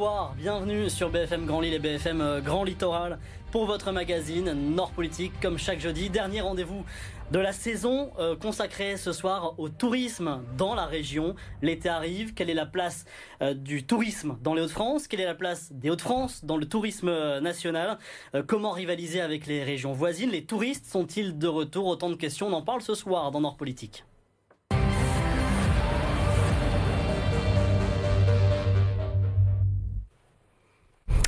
Bonsoir, bienvenue sur BFM Grand Lille et BFM euh, Grand Littoral pour votre magazine Nord Politique, comme chaque jeudi. Dernier rendez-vous de la saison euh, consacrée ce soir au tourisme dans la région. L'été arrive, quelle est la place euh, du tourisme dans les Hauts-de-France? Quelle est la place des Hauts-de-France dans le tourisme national? Comment rivaliser avec les régions voisines? Les touristes sont-ils de retour? Autant de questions, on en parle ce soir dans Nord Politique.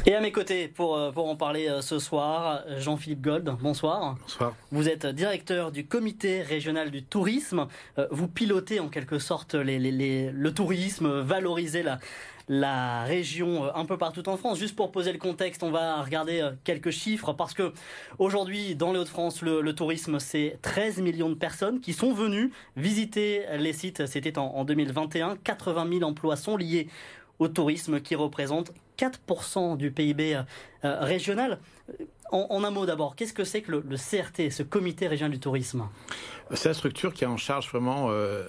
Et à mes côtés, pour, euh, pour en parler euh, ce soir, Jean-Philippe Gold, bonsoir. Bonsoir. Vous êtes directeur du comité régional du tourisme. Euh, vous pilotez en quelque sorte les, les, le tourisme, valoriser la, la région un peu partout en France. Juste pour poser le contexte, on va regarder quelques chiffres parce que aujourd'hui, dans les Hauts-de-France, le, le, tourisme, c'est 13 millions de personnes qui sont venues visiter les sites. C'était en, en 2021. 80 000 emplois sont liés au tourisme qui représente 4% du PIB euh, euh, régional. En, un mot d'abord, qu'est-ce que c'est que le, CRT, ce comité régional du tourisme? C'est la structure qui est en charge vraiment euh,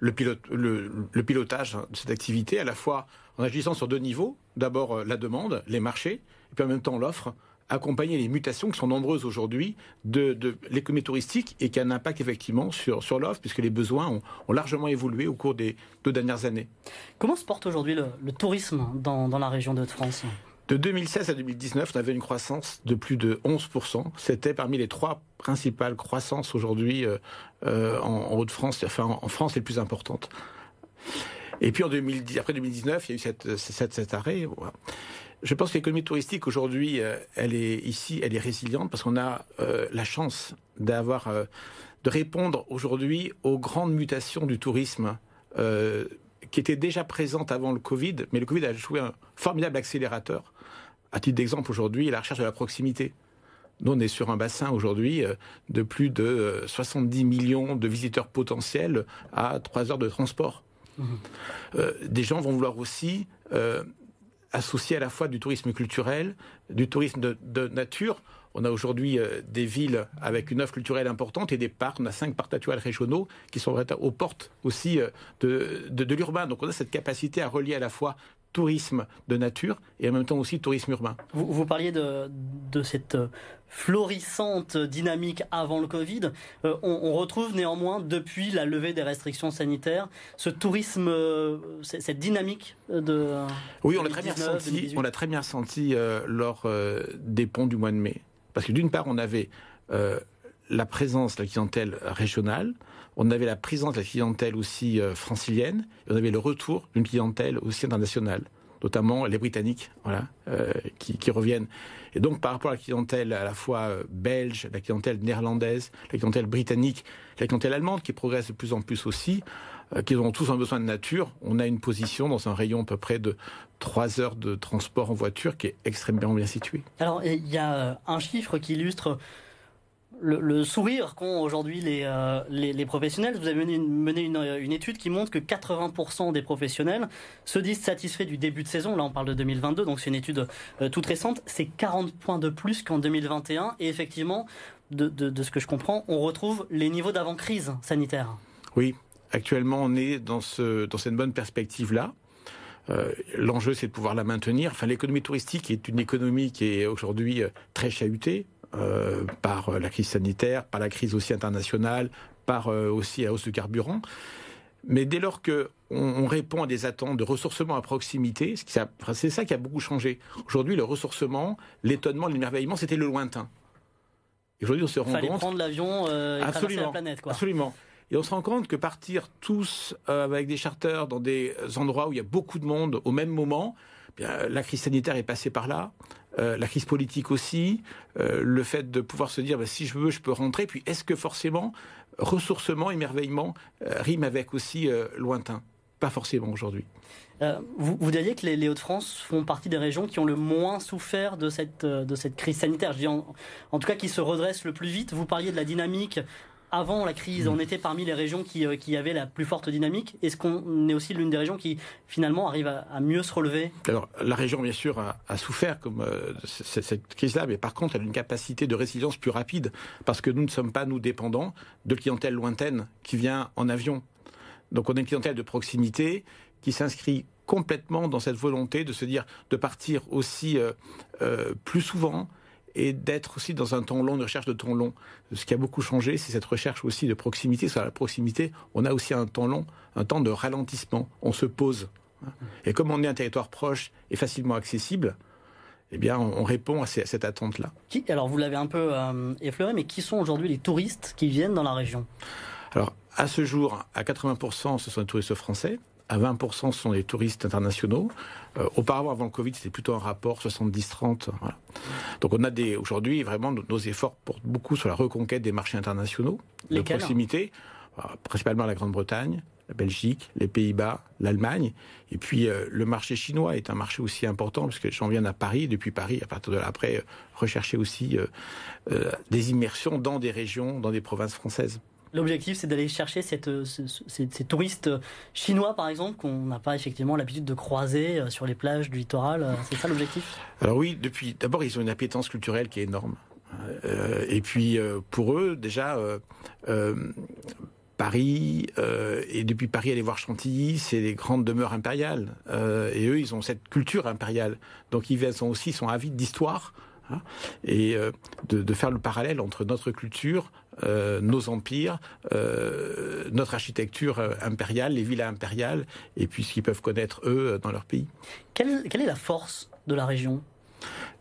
le, pilotage de cette activité, à la fois en agissant sur deux niveaux. D'abord la demande, les marchés, et puis en même temps l'offre accompagner les mutations qui sont nombreuses aujourd'hui de, l'économie touristique et qui a un impact effectivement sur, sur l'offre, puisque les besoins ont, largement évolué au cours des deux dernières années. Comment se porte aujourd'hui le, tourisme dans, la région de France de 2016 à 2019, on avait une croissance de plus de 11%. C'était parmi les trois principales croissances aujourd'hui euh, euh, en, Haute-France, enfin en, France les plus importantes. Et puis en 2010, après 2019, il y a eu cette, cet arrêt. Je pense que l'économie touristique aujourd'hui, euh, elle est ici, elle est résiliente parce qu'on a euh, la chance d'avoir, euh, de répondre aujourd'hui aux grandes mutations du tourisme qui étaient déjà présentes avant le Covid, mais le Covid a joué un formidable accélérateur. À titre d'exemple, aujourd'hui, la recherche de la proximité. Nous, on est sur un bassin aujourd'hui de plus de 70 millions de visiteurs potentiels à 3 heures de transport. Mmh. des gens vont vouloir aussi associé à la fois du tourisme culturel, du tourisme de, nature. On a aujourd'hui euh, des villes avec une offre culturelle importante et des parcs. On a cinq parcs naturels régionaux qui sont aux portes aussi euh, de l'urbain. Donc on a cette capacité à relier à la fois tourisme de nature et en même temps aussi tourisme urbain. Vous, vous parliez de, de, cette euh, florissante dynamique avant le Covid. Euh, on, retrouve néanmoins, depuis la levée des restrictions sanitaires, ce tourisme, euh, cette dynamique de... Oui, on l'a très bien senti, on l'a très bien senti lors des ponts du mois de mai. Parce que d'une part, on avait la présence de la clientèle régionale, on avait la présence de la clientèle aussi euh, francilienne, et on avait le retour d'une clientèle aussi internationale, notamment les Britanniques, voilà, euh, qui, reviennent. Et donc par rapport à la clientèle à la fois euh, belge, la clientèle néerlandaise, la clientèle britannique, la clientèle allemande qui progresse de plus en plus aussi, qui ont tous un besoin de nature, on a une position dans un rayon à peu près de 3 heures de transport en voiture qui est extrêmement bien située. Alors il y a un chiffre qui illustre le, sourire qu'ont aujourd'hui les, euh, les, professionnels. Vous avez mené, une, étude qui montre que 80% des professionnels se disent satisfaits du début de saison. Là, on parle de 2022, donc c'est une étude euh, toute récente. C'est 40 points de plus qu'en 2021. Et effectivement, de, ce que je comprends, on retrouve les niveaux d'avant-crise sanitaire. Oui, actuellement, on est dans, ce, dans cette bonne perspective-là. Euh, l'enjeu, c'est de pouvoir la maintenir. Enfin, l'économie touristique est une économie qui est aujourd'hui très chahutée euh, par la crise sanitaire, par la crise aussi internationale, par euh, aussi la hausse du carburant. Mais dès lors que on, répond à des attentes de ressourcement à proximité, c'est ça qui a beaucoup changé. Aujourd'hui, le ressourcement, l'étonnement, l'émerveillement, c'était le lointain. Aujourd'hui, on se rend Fallait compte. prendre l'avion euh, et absolument, la planète, quoi. Absolument. Et on se rend compte que partir tous avec des charters dans des endroits où il y a beaucoup de monde au même moment, la crise sanitaire est passée par là, euh, la crise politique aussi, euh, le fait de pouvoir se dire bah, si je veux, je peux rentrer. Puis est-ce que forcément ressourcement, émerveillement euh, rime avec aussi lointain? Pas forcément aujourd'hui. Vous, vous, diriez que les, Hauts-de-France font partie des régions qui ont le moins souffert de cette, crise sanitaire, je dis en, en, tout cas qui se redressent le plus vite. Vous parliez de la dynamique avant la crise, on mm. était parmi les régions qui, euh, qui avaient la plus forte dynamique. Est-ce qu'on est aussi l'une des régions qui finalement arrive à, mieux se relever? Alors la région bien sûr a, souffert comme euh, cette crise-là, mais par contre elle a une capacité de résilience plus rapide parce que nous ne sommes pas nous dépendants de clientèle lointaine qui vient en avion. Donc on a une clientèle de proximité qui s'inscrit complètement dans cette volonté de se dire de partir aussi plus souvent et d'être aussi dans un temps long, une recherche de temps long. Ce qui a beaucoup changé, c'est cette recherche aussi de proximité. Sur la proximité, on a aussi un temps long, un temps de ralentissement. On se pose. Et comme on est un territoire proche et facilement accessible, eh bien, on répond à, cette attente-là. Alors, vous l'avez un peu euh, effleuré, mais qui sont aujourd'hui les touristes qui viennent dans la région? Alors, à ce jour, à 80%, ce sont des touristes français à 20% ce sont des touristes internationaux. Euh, auparavant, avant le Covid, c'était plutôt un rapport 70-30. Donc on a des aujourd'hui vraiment nos efforts portent beaucoup sur la reconquête des marchés internationaux de proximité, euh, principalement la Grande-Bretagne, la Belgique, les Pays-Bas, l'Allemagne. Et puis euh, le marché chinois est un marché aussi important parce que j'en viens à Paris, depuis Paris, à partir de là, après, rechercher aussi des immersions dans des régions, dans des provinces françaises. L'objectif, c'est d'aller chercher cette, ces, touristes chinois, par exemple, qu'on n'a pas effectivement l'habitude de croiser euh, sur les plages du littoral. Euh, c'est ça l'objectif? Alors oui, d'abord, ils ont une appétence culturelle qui est énorme. Euh, et puis pour eux, déjà, Paris et depuis Paris aller voir Chantilly, c'est les grandes demeures impériales. et eux, ils ont cette culture impériale. Donc ils sont aussi sont avides d'histoire. Hein, et de, faire le parallèle entre notre culture, euh, nos empires, euh, notre architecture euh, impériale, les villas impériales, et puis ce qu'ils peuvent connaître eux dans leur pays. Quelle, est la force de la région?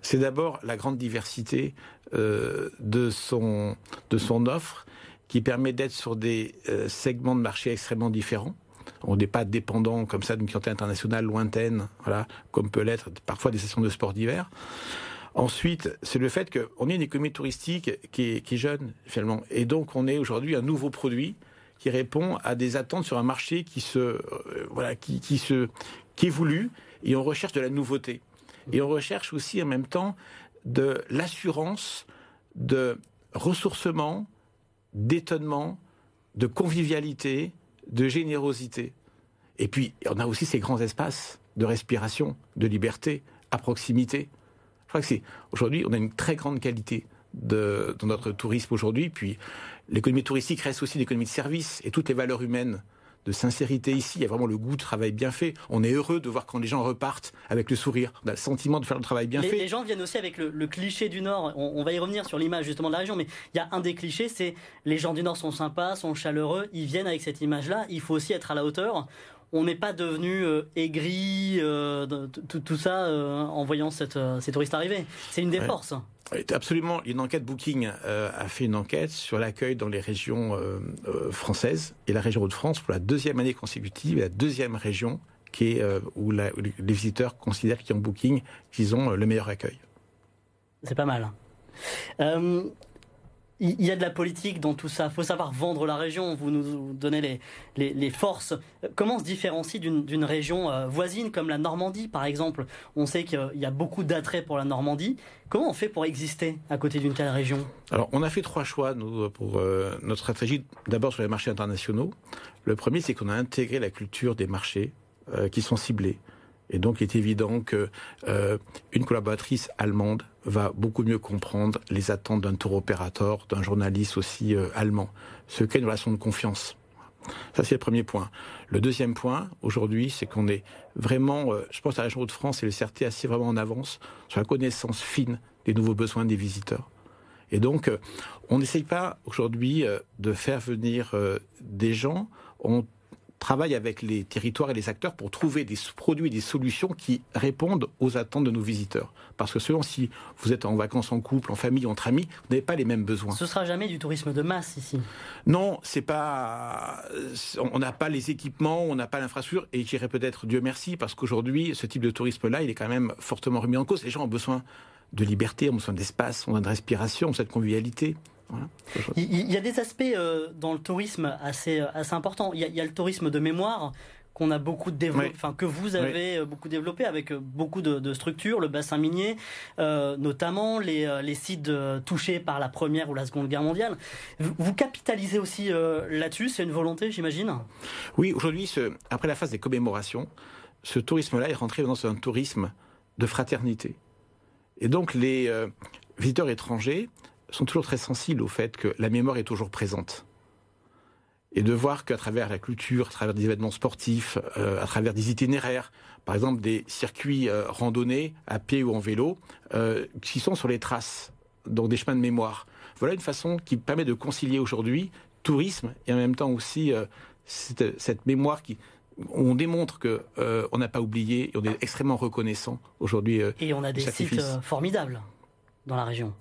C'est d'abord la grande diversité de, son, de son offre qui permet d'être sur des segments de marché extrêmement différents. On n'est pas dépendant comme ça d'une clientèle internationale lointaine, voilà, comme peut l'être parfois des sessions de sport d'hiver. Ensuite, c'est le fait qu'on ait une économie touristique qui est, jeune, finalement. Et donc, on est aujourd'hui un nouveau produit qui répond à des attentes sur un marché euh, qui, se, qui évolue et on recherche de la nouveauté. Et on recherche aussi en même temps de l'assurance, de ressourcement, d'étonnement, de convivialité, de générosité. Et puis, on a aussi ces grands espaces de respiration, de liberté, à proximité. Je crois que c'est aujourd'hui, on a une très grande qualité de, dans notre tourisme aujourd'hui. Puis l'économie touristique reste aussi une économie de service et toutes les valeurs humaines de sincérité ici. Il y a vraiment le goût de travail bien fait. On est heureux de voir quand les gens repartent avec le sourire. On a le sentiment de faire le travail bien fait. Les gens viennent aussi avec le, cliché du Nord. On, on, va y revenir sur l'image justement de la région, mais il y a un des clichés, c'est les gens du Nord sont sympas, sont chaleureux, ils viennent avec cette image-là. Il faut aussi être à la hauteur on n'est pas devenu euh, aigri, euh, tout, ça euh, en voyant cette, ces touristes arriver. C'est une des forces. Absolument. Une enquête Booking a fait une enquête sur l'accueil dans les régions françaises et la région Hauts-de-France pour la deuxième année consécutive, la deuxième région qui est où, les visiteurs considèrent qu'ils ont Booking qu'ils ont le meilleur accueil. C'est pas mal il y a de la politique dans tout ça. Il faut savoir vendre la région. Vous nous donnez les, forces. Comment se différencie d'une région euh, voisine comme la Normandie, par exemple? On sait qu'il y a beaucoup d'attrait pour la Normandie. Comment on fait pour exister à côté d'une telle région? Alors, on a fait trois choix nous, pour euh, notre stratégie. D'abord sur les marchés internationaux. Le premier, c'est qu'on a intégré la culture des marchés euh, qui sont ciblés. Et donc, il est évident que euh, une collaboratrice allemande va beaucoup mieux comprendre les attentes d'un tour opérateur, d'un journaliste aussi euh, allemand, ce qu'est une relation de confiance. Ça, c'est le premier point. Le deuxième point, aujourd'hui, c'est qu'on est vraiment, euh, je pense à la région de France et le CRT assez vraiment en avance sur la connaissance fine des nouveaux besoins des visiteurs. Et donc, on n'essaye pas aujourd'hui de faire venir des gens. Travaille avec les territoires et les acteurs pour trouver des produits, des solutions qui répondent aux attentes de nos visiteurs. Parce que selon si vous êtes en vacances en couple, en famille, entre amis, vous n'avez pas les mêmes besoins. Ce sera jamais du tourisme de masse ici. Non, c'est pas. On n'a pas les équipements, on n'a pas l'infrastructure, et j'irais peut-être Dieu merci parce qu'aujourd'hui, ce type de tourisme-là, il est quand même fortement remis en cause. Les gens ont besoin de liberté, ont besoin d'espace, ont besoin de respiration, ont besoin de convivialité. Il y a des aspects euh, dans le tourisme assez, euh, assez importants. Il y, a, le tourisme de mémoire qu'on a beaucoup développé, enfin que vous avez euh, beaucoup développé avec beaucoup de, structures, le bassin minier, notamment les, les sites touchés par la première ou la seconde guerre mondiale. Vous, capitalisez aussi là-dessus, c'est une volonté, j'imagine? Oui, aujourd'hui, après la phase des commémorations, ce tourisme-là est rentré dans un tourisme de fraternité. Et donc les visiteurs étrangers sont toujours très sensibles au fait que la mémoire est toujours présente. et de voir qu'à travers la culture, à travers des événements sportifs, à travers des itinéraires, par exemple des circuits randonnés à pied ou en vélo, qui sont sur les traces, donc des chemins de mémoire. Voilà une façon qui permet de concilier aujourd'hui tourisme et en même temps aussi cette, cette, mémoire qui on démontre que euh, on n'a pas oublié et on est extrêmement reconnaissant aujourd'hui. Euh, et on a des sites euh, formidables dans la région.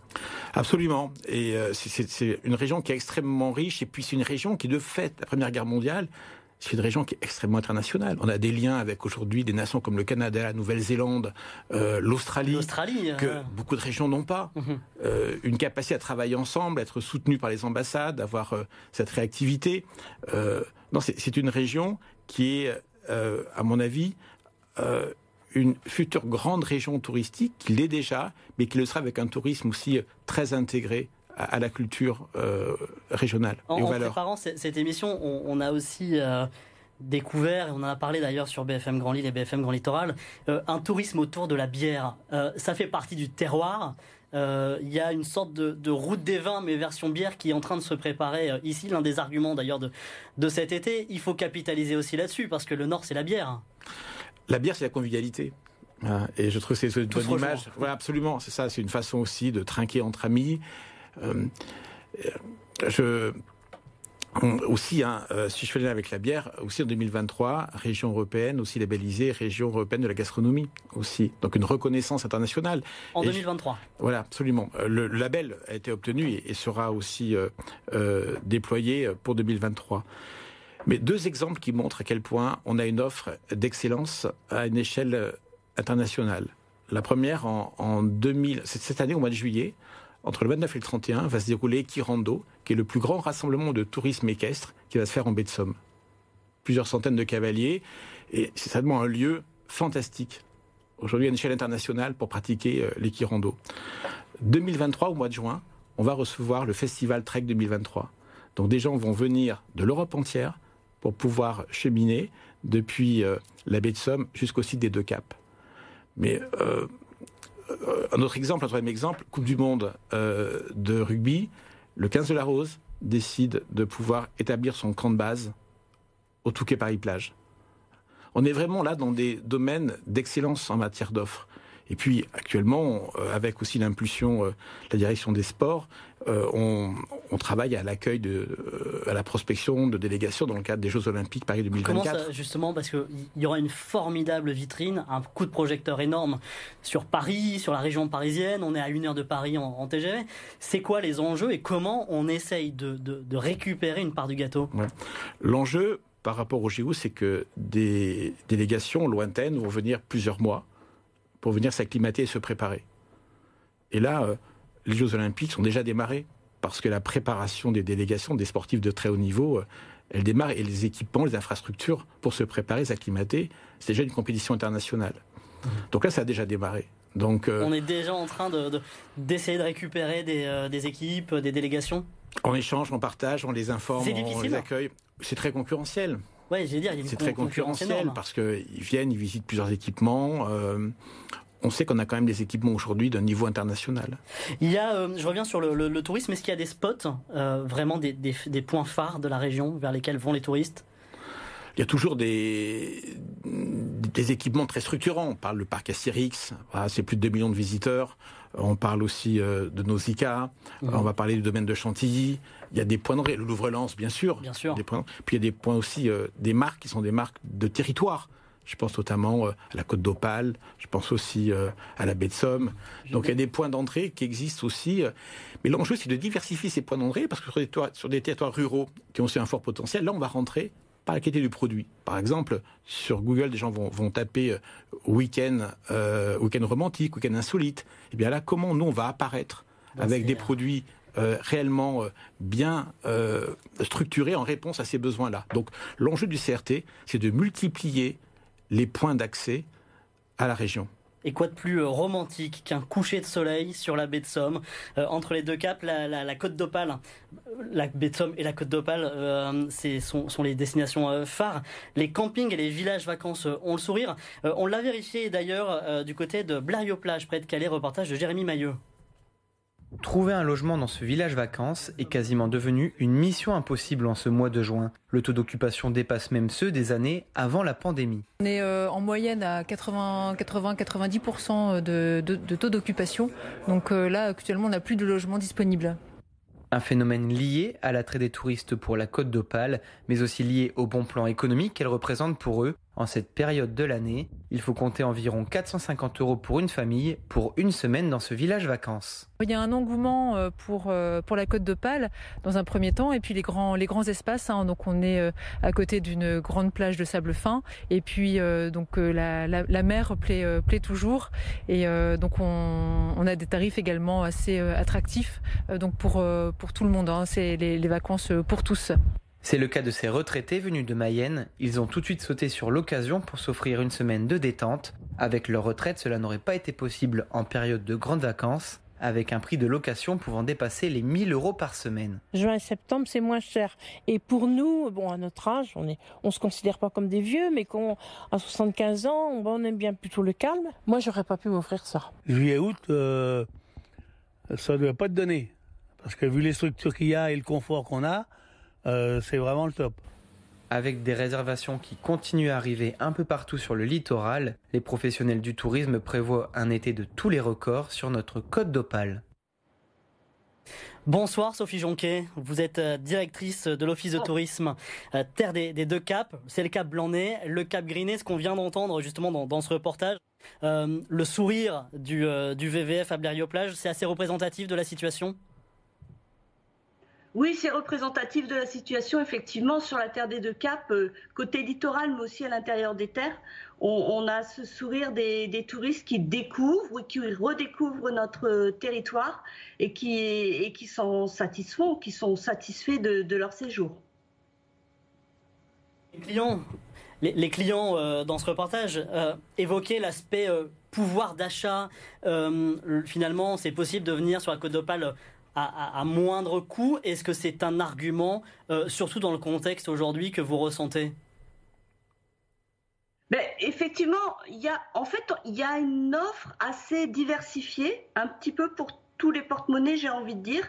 Absolument. Et c'est une région qui est extrêmement riche. Et puis c'est une région qui, de fait, la Première Guerre mondiale, c'est une région qui est extrêmement internationale. On a des liens avec aujourd'hui des nations comme le Canada, la Nouvelle-Zélande, l'Australie, que beaucoup de régions n'ont pas. Mhm. une capacité à travailler ensemble, être soutenu par les ambassades, avoir cette réactivité. non, c'est une région qui est, euh, à mon avis, euh, une future grande région touristique, qui l'est déjà, mais qui le sera avec un tourisme aussi très intégré à, la culture euh, régionale en, et aux en préparant cette, émission, on, a aussi découvert, et on en a parlé d'ailleurs sur BFM Grand Lille et BFM Grand Littoral, un tourisme autour de la bière. ça fait partie du terroir. Euh, il y a une sorte de, route des vins, mais version bière, qui est en train de se préparer euh, ici. L'un des arguments d'ailleurs de, de cet été. Il faut capitaliser aussi là-dessus, parce que le Nord, c'est la bière. La bière, c'est la convivialité. Et je trouve que c'est une bonne image. absolument, c'est ça. C'est une façon aussi de trinquer entre amis. Euh, je, aussi, hein, euh, si je fais lien avec la bière, aussi en 2023, région européenne, aussi labellisée région européenne de la gastronomie, aussi. Donc une reconnaissance internationale. En 2023. voilà, absolument. Euh, le, label a été obtenu et, sera aussi euh, déployé pour 2023. Mais deux exemples qui montrent à quel point on a une offre d'excellence à une échelle internationale. La première, en, en 2000, cette année, au mois de juillet, entre le 29 et le 31, va se dérouler Kirando, qui est le plus grand rassemblement de tourisme équestre qui va se faire en baie de Somme. Plusieurs centaines de cavaliers, et c'est certainement un lieu fantastique, aujourd'hui à une échelle internationale, pour pratiquer euh, les Kirando. 2023, au mois de juin, on va recevoir le festival Trek 2023. Donc des gens vont venir de l'Europe entière pour pouvoir cheminer depuis euh, la baie de Somme jusqu'au site des deux caps. Mais euh, un autre exemple, un troisième exemple, Coupe du Monde euh, de rugby, le 15 de la Rose décide de pouvoir établir son camp de base au Touquet Paris-Plage. On est vraiment là dans des domaines d'excellence en matière d'offres. Et puis actuellement, euh, avec aussi l'impulsion de la direction des sports, euh, on, travaille à l'accueil de, euh, à la prospection de délégations dans le cadre des Jeux Olympiques Paris 2024. Comment ça, justement, parce qu'il y aura une formidable vitrine, un coup de projecteur énorme sur Paris, sur la région parisienne. On est à une heure de Paris en, TGV. C'est quoi les enjeux et comment on essaye de, récupérer une part du gâteau? L'enjeu par rapport au JO, c'est que des délégations lointaines vont venir plusieurs mois pour venir s'acclimater et se préparer. Et là, euh, les Jeux Olympiques sont déjà démarrés parce que la préparation des délégations des sportifs de très haut niveau, euh, elle démarre et les équipements, les infrastructures pour se préparer, s'acclimater, c'est déjà une compétition internationale. Mmh. Donc là, ça a déjà démarré. Donc, euh, on est déjà en train d'essayer de, récupérer des, des, équipes, des délégations? On échange, on partage, on les informe, on les accueille. C'est très concurrentiel. Ouais, j'ai dire, c'est très concurrentiel parce qu'ils viennent, ils visitent plusieurs équipements on sait qu'on a quand même des équipements aujourd'hui d'un niveau international. Il y a, euh, je reviens sur le, tourisme, est-ce qu'il y a des spots, euh, vraiment des, points phares de la région vers lesquels vont les touristes? Il y a toujours des, des équipements très structurants. On parle du parc Astérix, c'est plus de 2 millions de visiteurs. On parle aussi euh, de Nausicaa. Mmh. On va parler du domaine de Chantilly. Il y a des points de le Louvre-Lens, bien sûr. Bien sûr. Des points, puis il y a des points aussi, des marques qui sont des marques de territoire. Je pense notamment euh, à la Côte d'Opale, je pense aussi euh, à la baie de Somme. Donc il y a des points d'entrée qui existent aussi. Euh. Mais l'enjeu, c'est de diversifier ces points d'entrée parce que sur des, territoires, ruraux qui ont aussi un fort potentiel, là, on va rentrer par la qualité du produit. Par exemple, sur Google, des gens vont, taper week-end week romantique, week-end insolite. Et eh bien là, comment nous, on va apparaître avec des produits réellement bien structurés en réponse à ces besoins-là? Donc l'enjeu du CRT, c'est de multiplier les points d'accès à la région. Et quoi de plus euh, romantique qu'un coucher de soleil sur la baie de Somme, euh, entre les deux caps, la, côte d'Opale, la baie de Somme et la côte d'Opale, euh, sont, les destinations phares. Les campings et les villages vacances ont le sourire. on l'a vérifié d'ailleurs du côté de Blériot-Plage, près de Calais, reportage de Jérémy Mailleux. Trouver un logement dans ce village vacances est quasiment devenu une mission impossible en ce mois de juin. Le taux d'occupation dépasse même ceux des années avant la pandémie. On est euh, en moyenne à 80-90% de, de, taux d'occupation. Donc euh, là, actuellement, on n'a plus de logements disponibles. Un phénomène lié à l'attrait des touristes pour la côte d'Opale, mais aussi lié au bon plan économique qu'elle représente pour eux. En cette période de l'année, il faut compter environ 450 euros pour une famille pour une semaine dans ce village vacances. Il y a un engouement euh, pour, euh, pour la côte d'Opale dans un premier temps, et puis les grands, les grands espaces. Hein. donc on est euh, à côté d'une grande plage de sable fin, et puis donc la, la, mer plaît, plaît toujours, et donc on, a des tarifs également assez attractifs donc pour, pour tout le monde. Hein. C'est les vacances pour tous. C'est le cas de ces retraités venus de Mayenne. Ils ont tout de suite sauté sur l'occasion pour s'offrir une semaine de détente. Avec leur retraite, cela n'aurait pas été possible en période de grandes vacances, avec un prix de location pouvant dépasser les 1000 euros par semaine. Juin et septembre, c'est moins cher. Et pour nous, bon, à notre âge, on on se considère pas comme des vieux, mais qu'on, à 75 ans, on aime bien plutôt le calme. Moi, j'aurais pas pu m'offrir ça. Juillet, août, euh, ça ne doit pas te donner. Parce que vu les structures qu'il y a et le confort qu'on a, euh, c'est vraiment le top. Avec des réservations qui continuent à arriver un peu partout sur le littoral, les professionnels du tourisme prévoient un été de tous les records sur notre côte d'Opale. Bonsoir Sophie Jonquet, vous êtes euh, directrice de l'Office de oh. tourisme euh, Terre des, deux Caps. C'est le Cap Blanc-Nez, le Cap Griné, ce qu'on vient d'entendre justement dans, ce reportage. le sourire du, du VVF à Blériot-Plage, c'est assez représentatif de la situation? Oui, c'est représentatif de la situation, effectivement, sur la Terre des Deux Caps, euh, côté littoral, mais aussi à l'intérieur des terres. On, a ce sourire des, touristes qui découvrent, qui redécouvrent notre euh, territoire et qui, et qui sont satisfaits, qui sont satisfaits de, leur séjour. Les clients, les, clients euh, dans ce reportage évoquaient l'aspect pouvoir d'achat. finalement, c'est possible de venir sur la Côte d'Opale à, moindre coût. Est-ce que c'est un argument, euh, surtout dans le contexte aujourd'hui, que vous ressentez? Ben, effectivement, il y a, en fait, il y a une offre assez diversifiée, un petit peu pour tous les porte-monnaies, j'ai envie de dire.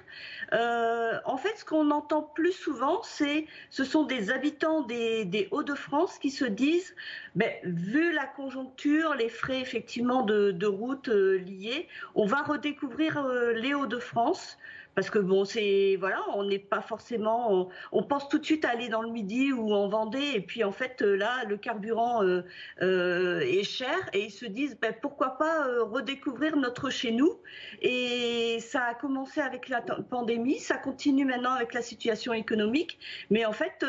Euh, en fait, ce qu'on entend plus souvent, c'est ce sont des habitants des, Hauts-de-France qui se disent, ben, vu la conjoncture, les frais effectivement de, route euh, liés, on va redécouvrir les Hauts-de-France parce que bon, c'est voilà, on n'est pas forcément, on, pense tout de suite à aller dans le Midi ou en Vendée, et puis en fait euh, là, le carburant euh, euh, est cher, et ils se disent ben, pourquoi pas redécouvrir notre chez nous. Et ça a commencé avec la pandémie, ça continue maintenant avec la situation économique, mais en fait,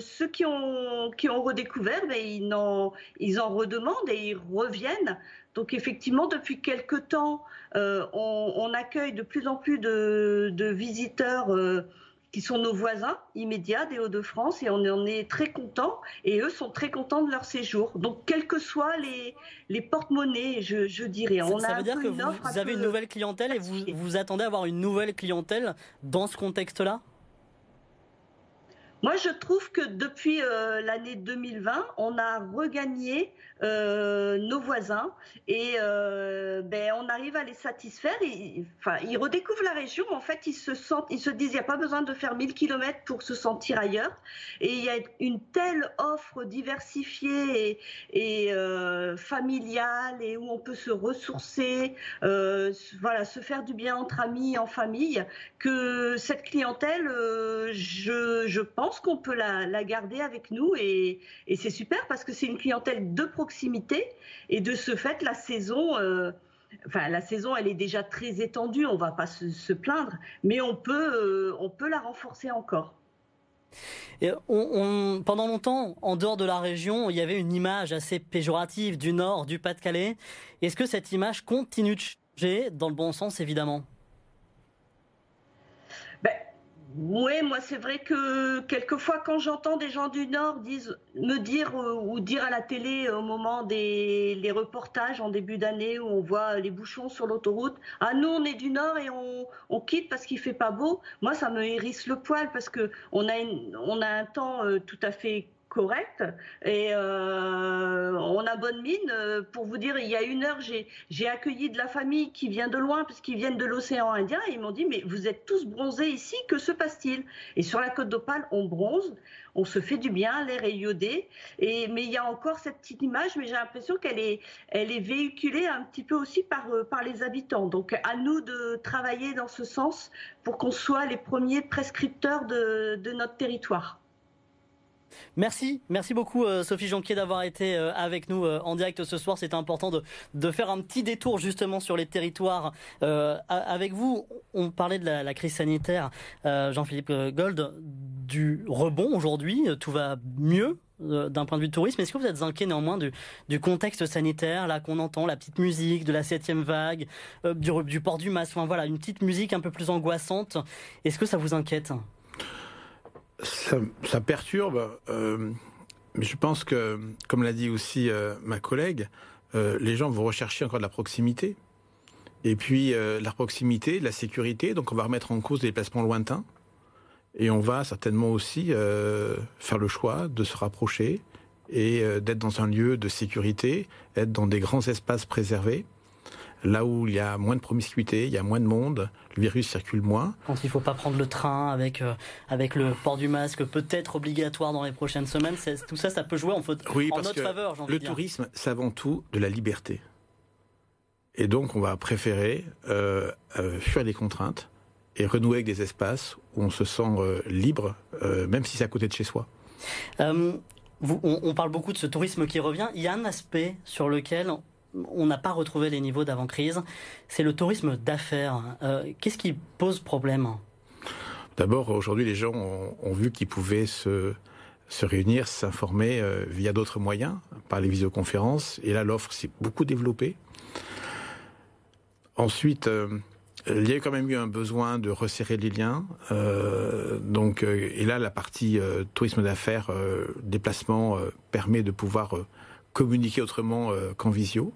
ceux qui ont qui ont redécouvert, ben, ils en ils en redemandent et ils reviennent. Donc effectivement, depuis quelque temps, euh, on, accueille de plus en plus de, visiteurs euh, qui sont nos voisins immédiats des Hauts-de-France et on en est très contents et eux sont très contents de leur séjour. Donc quelles que soient les, les porte-monnaies, je, dirais. On ça, veut dire que vous, avez une nouvelle clientèle et vous, vous attendez à avoir une nouvelle clientèle dans ce contexte-là? Moi, je trouve que depuis euh, l'année 2020, on a regagné euh, nos voisins et euh, ben, on arrive à les satisfaire. Ils, enfin, ils redécouvrent la région. En fait, ils se sentent, ils se disent, il n'y a pas besoin de faire 1000 km pour se sentir ailleurs. Et il y a une telle offre diversifiée et, familiale et où on peut se ressourcer, voilà, se faire du bien entre amis, en famille, que cette clientèle, je, je pense qu'on peut la, garder avec nous et, c'est super parce que c'est une clientèle de proximité et de ce fait, la saison. Euh, enfin, la saison, elle est déjà très étendue, on va pas se, plaindre, mais on peut, euh, on peut la renforcer encore. Et pendant longtemps, en dehors de la région, il y avait une image assez péjorative du Nord, du Pas-de-Calais. Est-ce que cette image continue de changer dans le bon sens, évidemment? Oui, moi c'est vrai que quelquefois quand j'entends des gens du Nord me dire euh, ou dire à la télé au moment des les reportages en début d'année où on voit les bouchons sur l'autoroute, ah nous on est du Nord et on, on quitte parce qu'il fait pas beau. Moi ça me hérisse le poil parce que on a on a un temps euh, tout à fait correct et bonne mine. Pour vous dire, il y a une heure, j'ai accueilli de la famille qui vient de loin puisqu'ils viennent de l'océan Indien et ils m'ont dit mais vous êtes tous bronzés ici, que se passe-t-il? Et sur la côte d'Opale, on bronze, on se fait du bien, l'air est iodé. Mais il y a encore cette petite image, mais j'ai l'impression qu'elle est, elle est véhiculée un petit peu aussi par par les habitants. Donc à nous de travailler dans ce sens pour qu'on soit les premiers prescripteurs de notre territoire. Merci, merci beaucoup euh, Sophie Jonquier d'avoir été euh, avec nous euh, en direct ce soir. C'était important de, faire un petit détour justement sur les territoires avec vous. On parlait de la, crise sanitaire, Jean-Philippe Gold, du rebond aujourd'hui. Tout va mieux d'un point de vue de tourisme. Est-ce que vous êtes inquiet néanmoins du, du contexte sanitaire, là qu'on entend la petite musique de la septième vague, du, du, port du masque, enfin, voilà, une petite musique un peu plus angoissante. Est-ce que ça vous inquiète? Ça, perturbe, euh, mais je pense que, comme l'a dit aussi euh, ma collègue, euh, les gens vont rechercher encore de la proximité. Et puis la proximité, la sécurité, donc on va remettre en cause des déplacements lointains. Et on va certainement aussi faire le choix de se rapprocher et d'être dans un lieu de sécurité, être dans des grands espaces préservés là où il y a moins de promiscuité, il y a moins de monde, le virus circule moins. Quand il ne faut pas prendre le train avec, euh, avec le port du masque peut-être obligatoire dans les prochaines semaines, tout ça, ça peut jouer en, oui, en notre faveur. Le tourisme, c'est avant tout de la liberté. Et donc, on va préférer euh, euh, fuir des contraintes et renouer avec des espaces où on se sent libre, même si c'est à côté de chez soi. Vous, on, on, parle beaucoup de ce tourisme qui revient. Il y a un aspect sur lequel on n'a pas retrouvé les niveaux d'avant-crise. C'est le tourisme d'affaires. Euh, qu'est-ce qui pose problème? D'abord, aujourd'hui, les gens ont, vu qu'ils pouvaient se, réunir, s'informer euh, via d'autres moyens, par les visioconférences. Et là, l'offre s'est beaucoup développée. Ensuite, euh, il y a quand même eu un besoin de resserrer les liens. donc, et là, la partie tourisme d'affaires, déplacement, permet de pouvoir communiquer autrement euh, qu'en visio.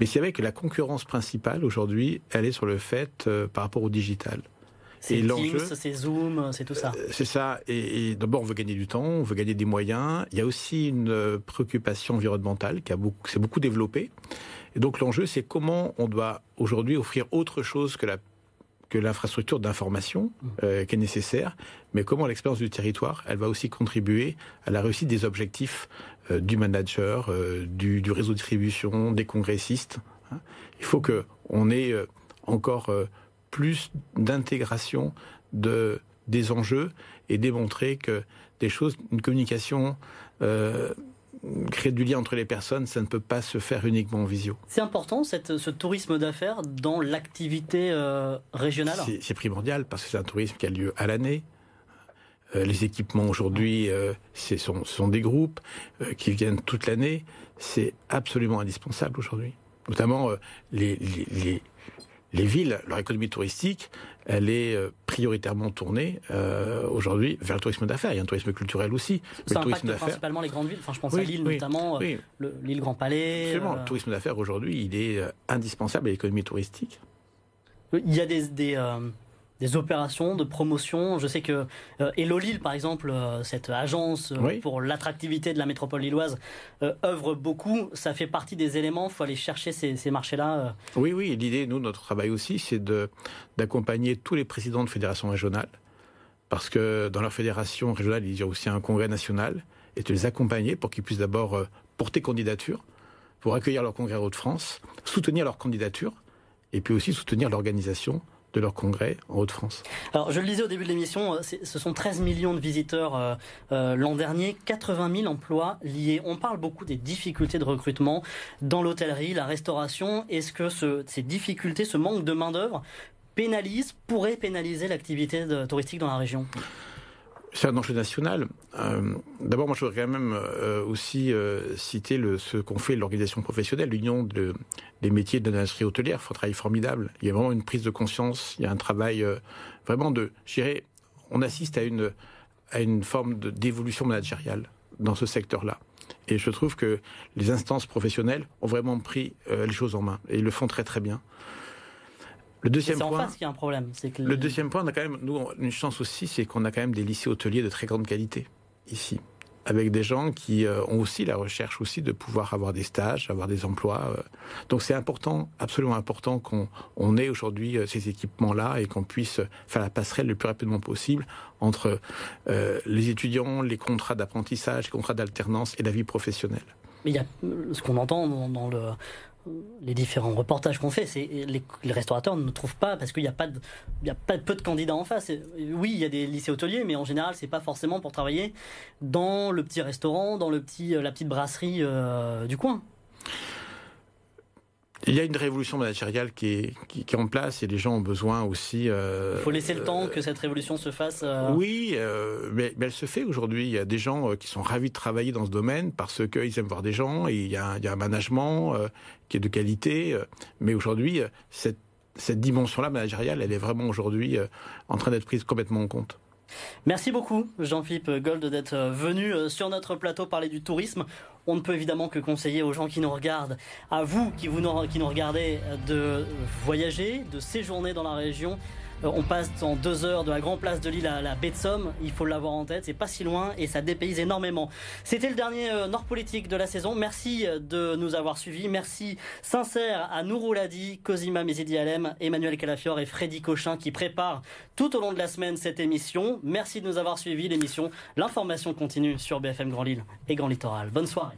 Mais c'est vrai que la concurrence principale aujourd'hui, elle est sur le fait euh, par rapport au digital. C'est Teams, c'est Zoom, c'est tout ça. Euh, c'est ça. Et, d'abord, on veut gagner du temps, on veut gagner des moyens. Il y a aussi une préoccupation environnementale qui a beaucoup, s'est beaucoup développée. Et donc l'enjeu, c'est comment on doit aujourd'hui offrir autre chose que la que l'infrastructure d'information mmh. euh, qui est nécessaire, mais comment l'expérience du territoire, elle va aussi contribuer à la réussite des objectifs euh, du manager, euh, du, du, réseau de distribution, des congressistes. Hein. Il faut que on ait encore plus d'intégration de des enjeux et démontrer que des choses, une communication créer du lien entre les personnes, ça ne peut pas se faire uniquement en visio. C'est important ce tourisme d'affaires dans l'activité euh, régionale C'est primordial parce que c'est un tourisme qui a lieu à l'année. Euh, les équipements aujourd'hui, euh, ce sont, des groupes qui viennent toute l'année. C'est absolument indispensable aujourd'hui. Notamment les, les villes, leur économie touristique, elle est euh, prioritairement tournée euh, aujourd'hui vers le tourisme d'affaires. Il y a un tourisme culturel aussi. Ça impacte principalement les grandes villes. Enfin, je pense à Lille notamment, euh, l'île Grand Palais. Absolument. Le tourisme d'affaires aujourd'hui, il est indispensable à l'économie touristique. Il y a des, des, des opérations de promotion. Je sais que euh, Hello Lille, par exemple, euh, cette agence euh, pour l'attractivité de la métropole lilloise, euh, œuvre beaucoup. Ça fait partie des éléments. Il faut aller chercher ces, ces marchés-là. Oui, oui. L'idée, nous, notre travail aussi, c'est d'accompagner tous les présidents de fédérations régionales. Parce que dans leur fédération régionale, il y a aussi un congrès national. Et de les accompagner pour qu'ils puissent d'abord porter candidature, pour accueillir leur congrès Hauts-de-France, soutenir leur candidature, et puis aussi soutenir l'organisation de leur congrès en Haute-France. Alors, je le disais au début de l'émission, euh, ce sont 13 millions de visiteurs euh, euh, l'an dernier, 80 000 emplois liés. On parle beaucoup des difficultés de recrutement dans l'hôtellerie, la restauration. Est-ce que ces difficultés, ce manque de main-d'œuvre pénalise, pourrait pénaliser l'activité touristique dans la région? C'est un enjeu national. Euh, d'abord, moi, je voudrais quand même euh, aussi euh, citer le, ce qu'ont fait l'organisation professionnelle, l'Union de, des métiers de l'industrie hôtelière. Un travail formidable. Il y a vraiment une prise de conscience. Il y a un travail vraiment de, je dirais, on assiste à une à une forme d'évolution managériale dans ce secteur-là. Et je trouve que les instances professionnelles ont vraiment pris les choses en main et ils le font très très bien. Le deuxième point, qu'il y a un problème. Que le... deuxième point, on a quand même nous une chance aussi, c'est qu'on a quand même des lycées hôteliers de très grande qualité ici, avec des gens qui euh, ont aussi la recherche aussi de pouvoir avoir des stages, avoir des emplois. Euh. Donc c'est important, absolument important qu'on on ait aujourd'hui euh, ces équipements-là et qu'on puisse faire la passerelle le plus rapidement possible entre les étudiants, les contrats d'apprentissage, les contrats d'alternance et la vie professionnelle. Mais il y a ce qu'on entend dans le, les différents reportages qu'on fait, c'est les, restaurateurs ne trouvent pas parce qu'il n'y a pas peu de candidats en face. oui, il y a des lycées hôteliers, mais en général, c'est pas forcément pour travailler dans le petit restaurant, dans le petit, la petite brasserie euh, du coin. Il y a une révolution managériale qui est, qui, est en place et les gens ont besoin aussi. Euh, il faut laisser le temps que cette révolution se fasse. Euh, oui, euh, mais, elle se fait aujourd'hui. Il y a des gens qui sont ravis de travailler dans ce domaine parce qu'ils aiment voir des gens et il y a, il y a un management qui est de qualité. Mais aujourd'hui, cette, cette dimension-là managériale, elle est vraiment aujourd'hui en train d'être prise complètement en compte. Merci beaucoup Jean-Philippe Gold d'être venu sur notre plateau parler du tourisme. On ne peut évidemment que conseiller aux gens qui nous regardent, à vous qui, nous, qui nous regardez, de voyager, de séjourner dans la région. Euh, on passe en deux heures de la grande place de Lille à la baie de Somme. Il faut l'avoir en tête. C'est pas si loin et ça dépayse énormément. C'était le dernier euh, Nord Politique de la saison. Merci euh, de nous avoir suivis. Merci sincère à Nourou Ladi, Cosima Mezidi Alem, Emmanuel Calafior et Freddy Cochin qui préparent tout au long de la semaine cette émission. Merci de nous avoir suivis l'émission. L'information continue sur BFM Grand Lille et Grand Littoral. Bonne soirée.